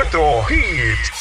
Puerto Hit.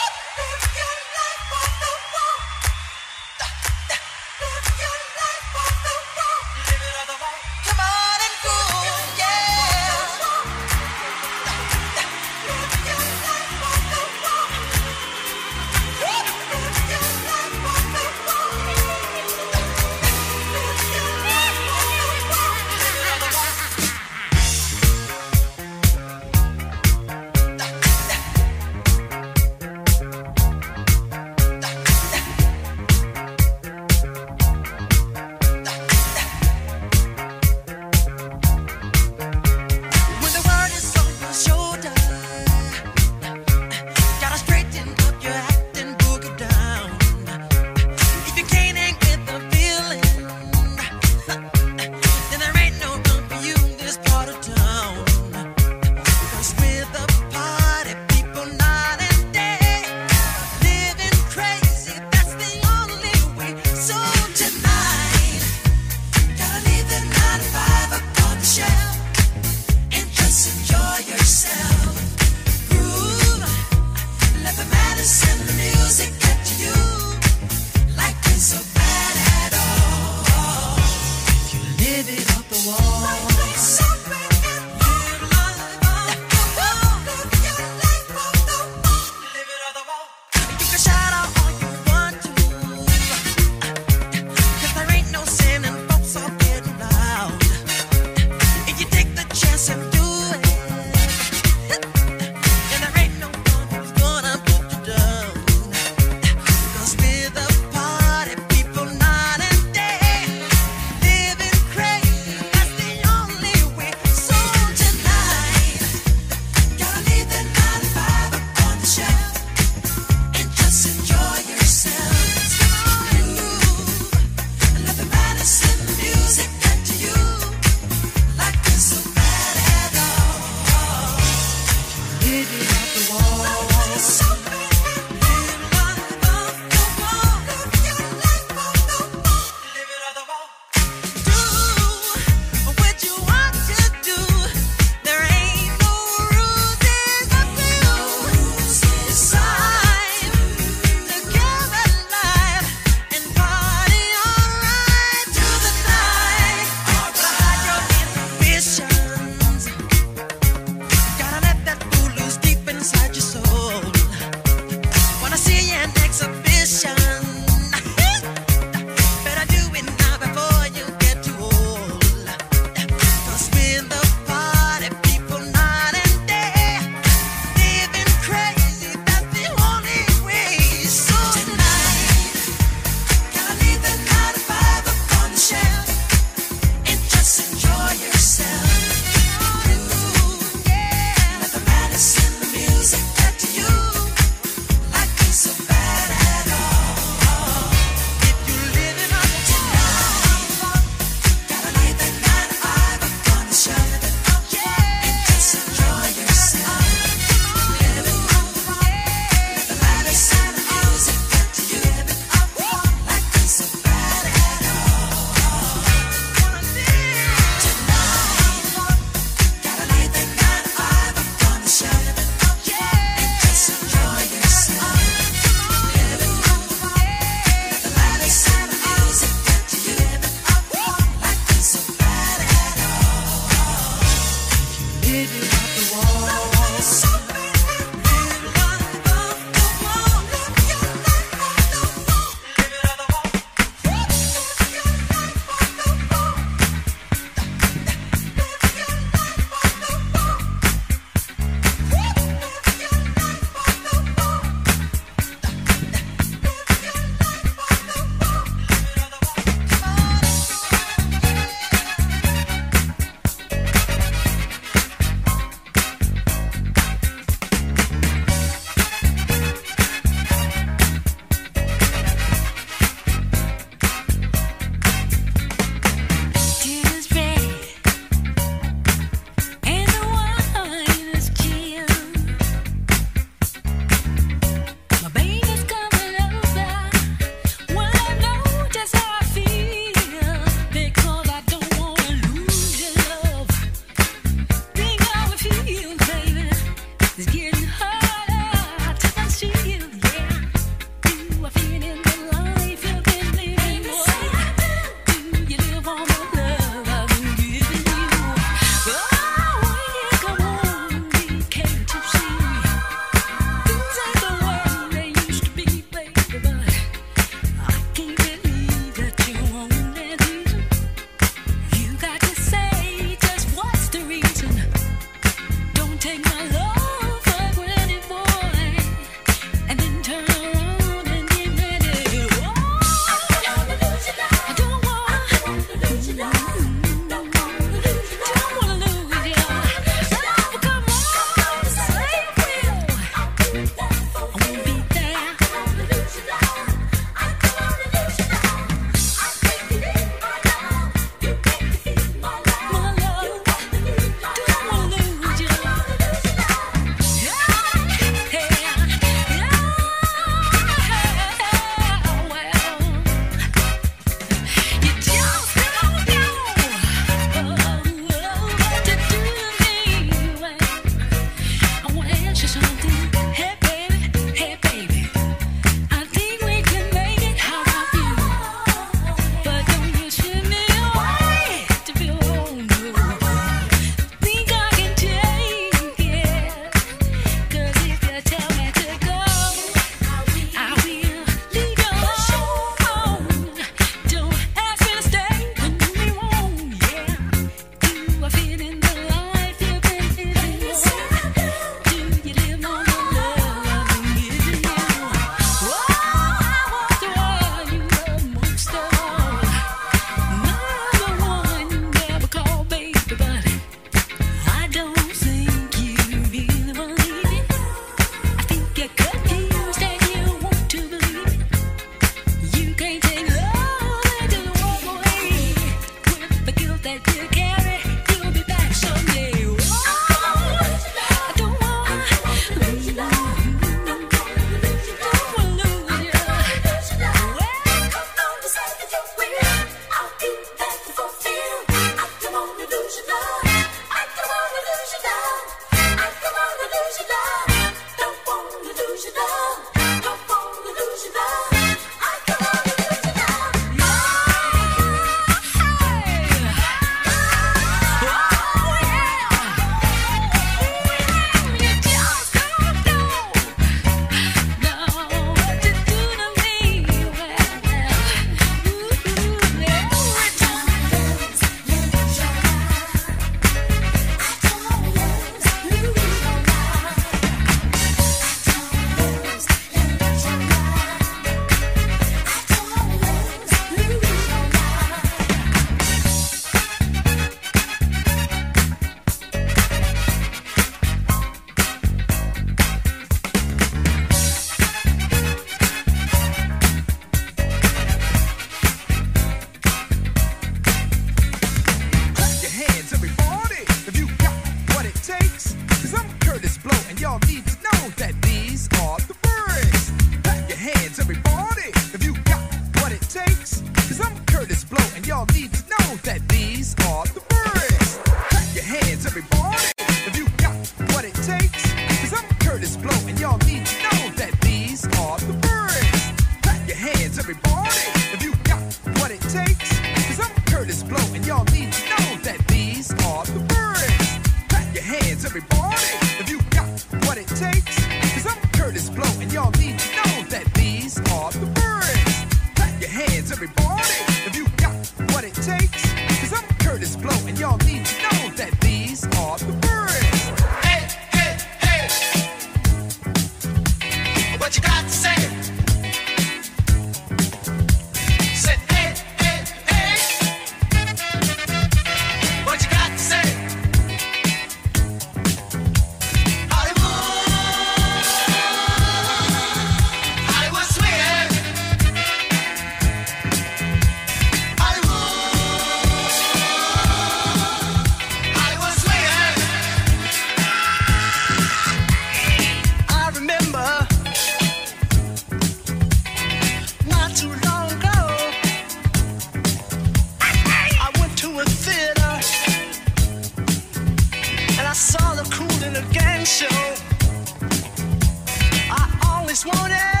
morning.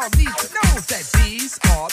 Y'all need to know that these are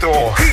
door.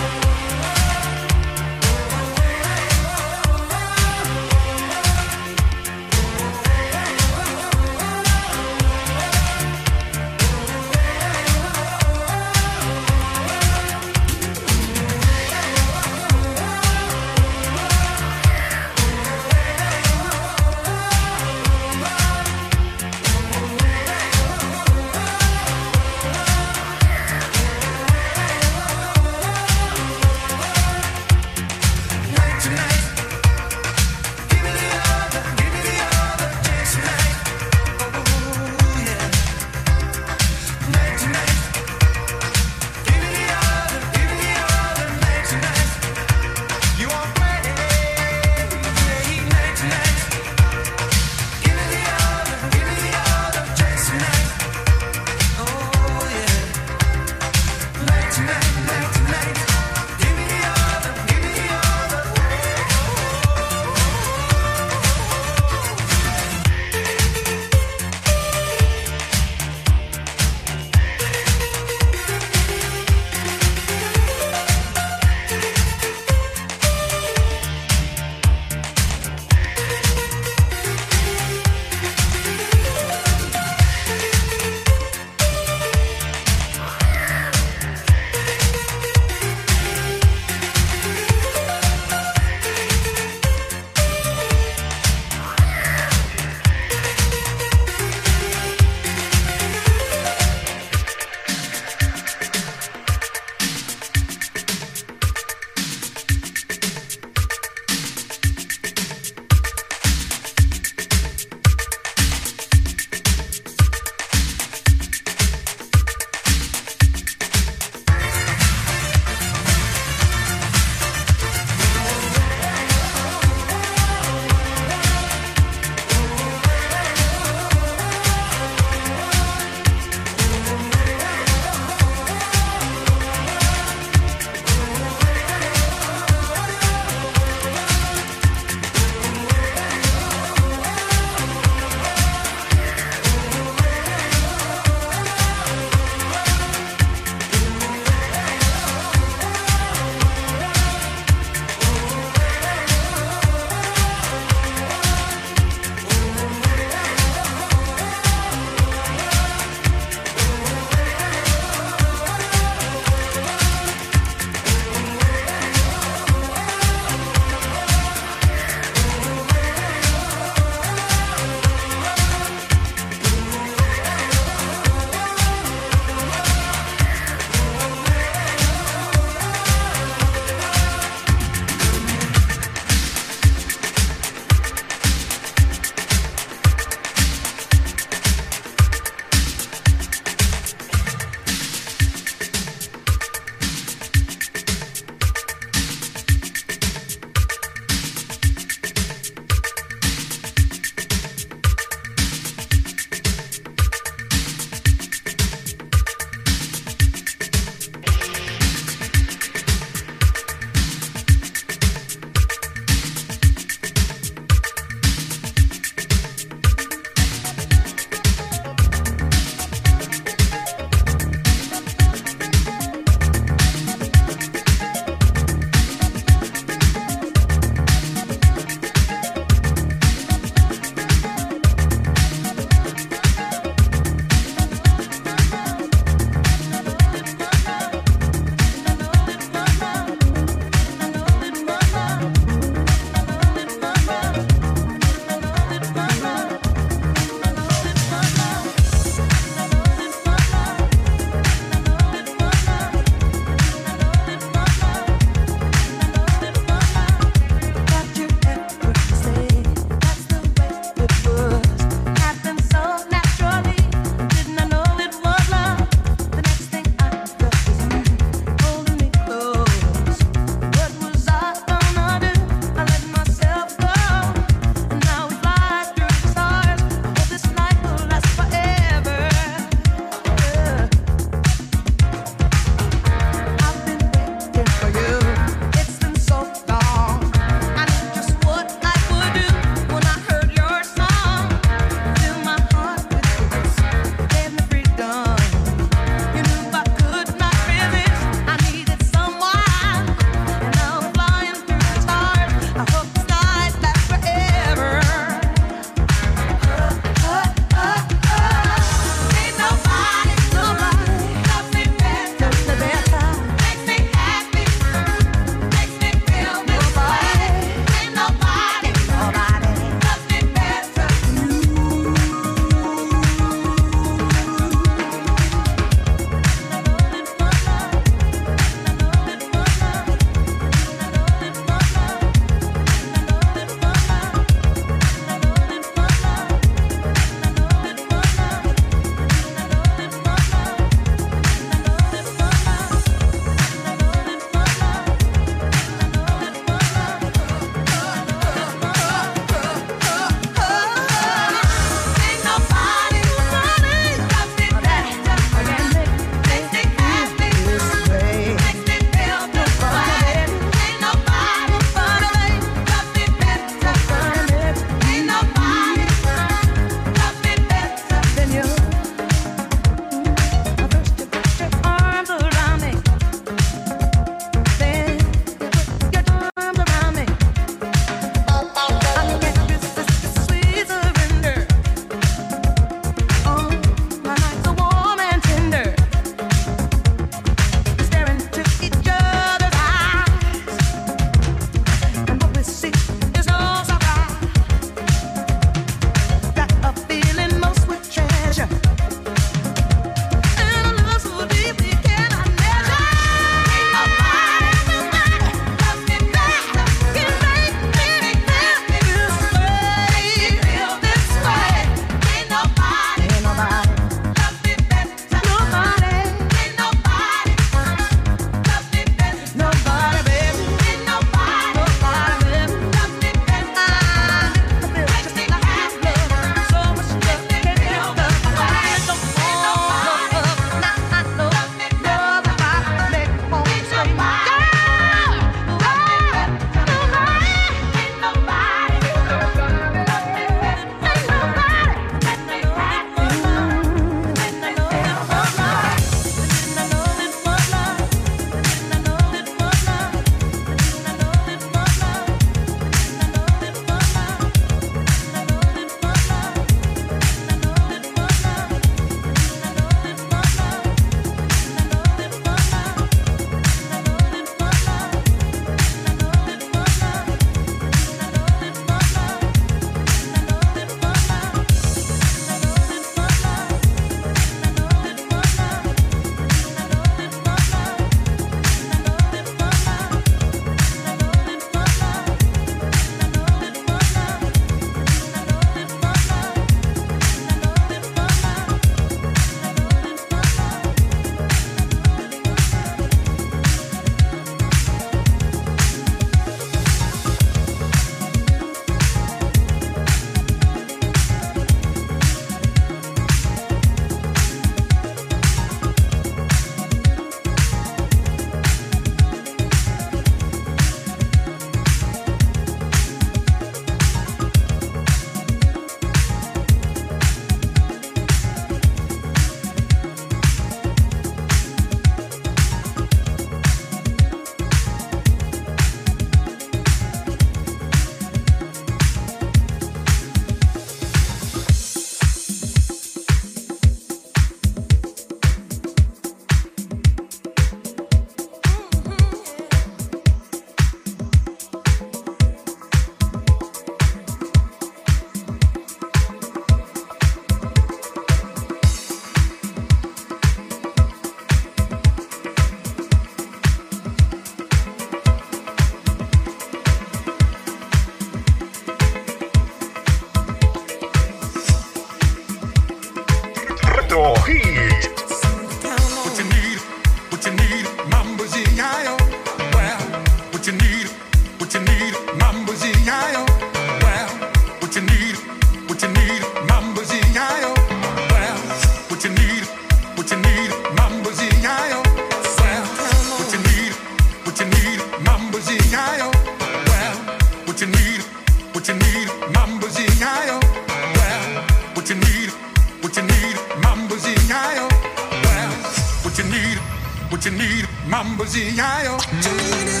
What you need, mambo Z-I-O. Every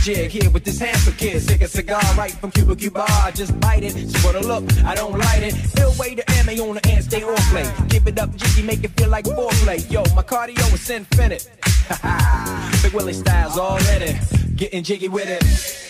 jig here with this handsome kid. Sick a cigar right from Cuba Cuba. I just bite it. For the look, I don't light it. Still way to ammo on the end, stay on play. Give it up, jiggy, make it feel like foreplay. Yo, my cardio is infinite. Big Willie styles all in it. Getting jiggy with it.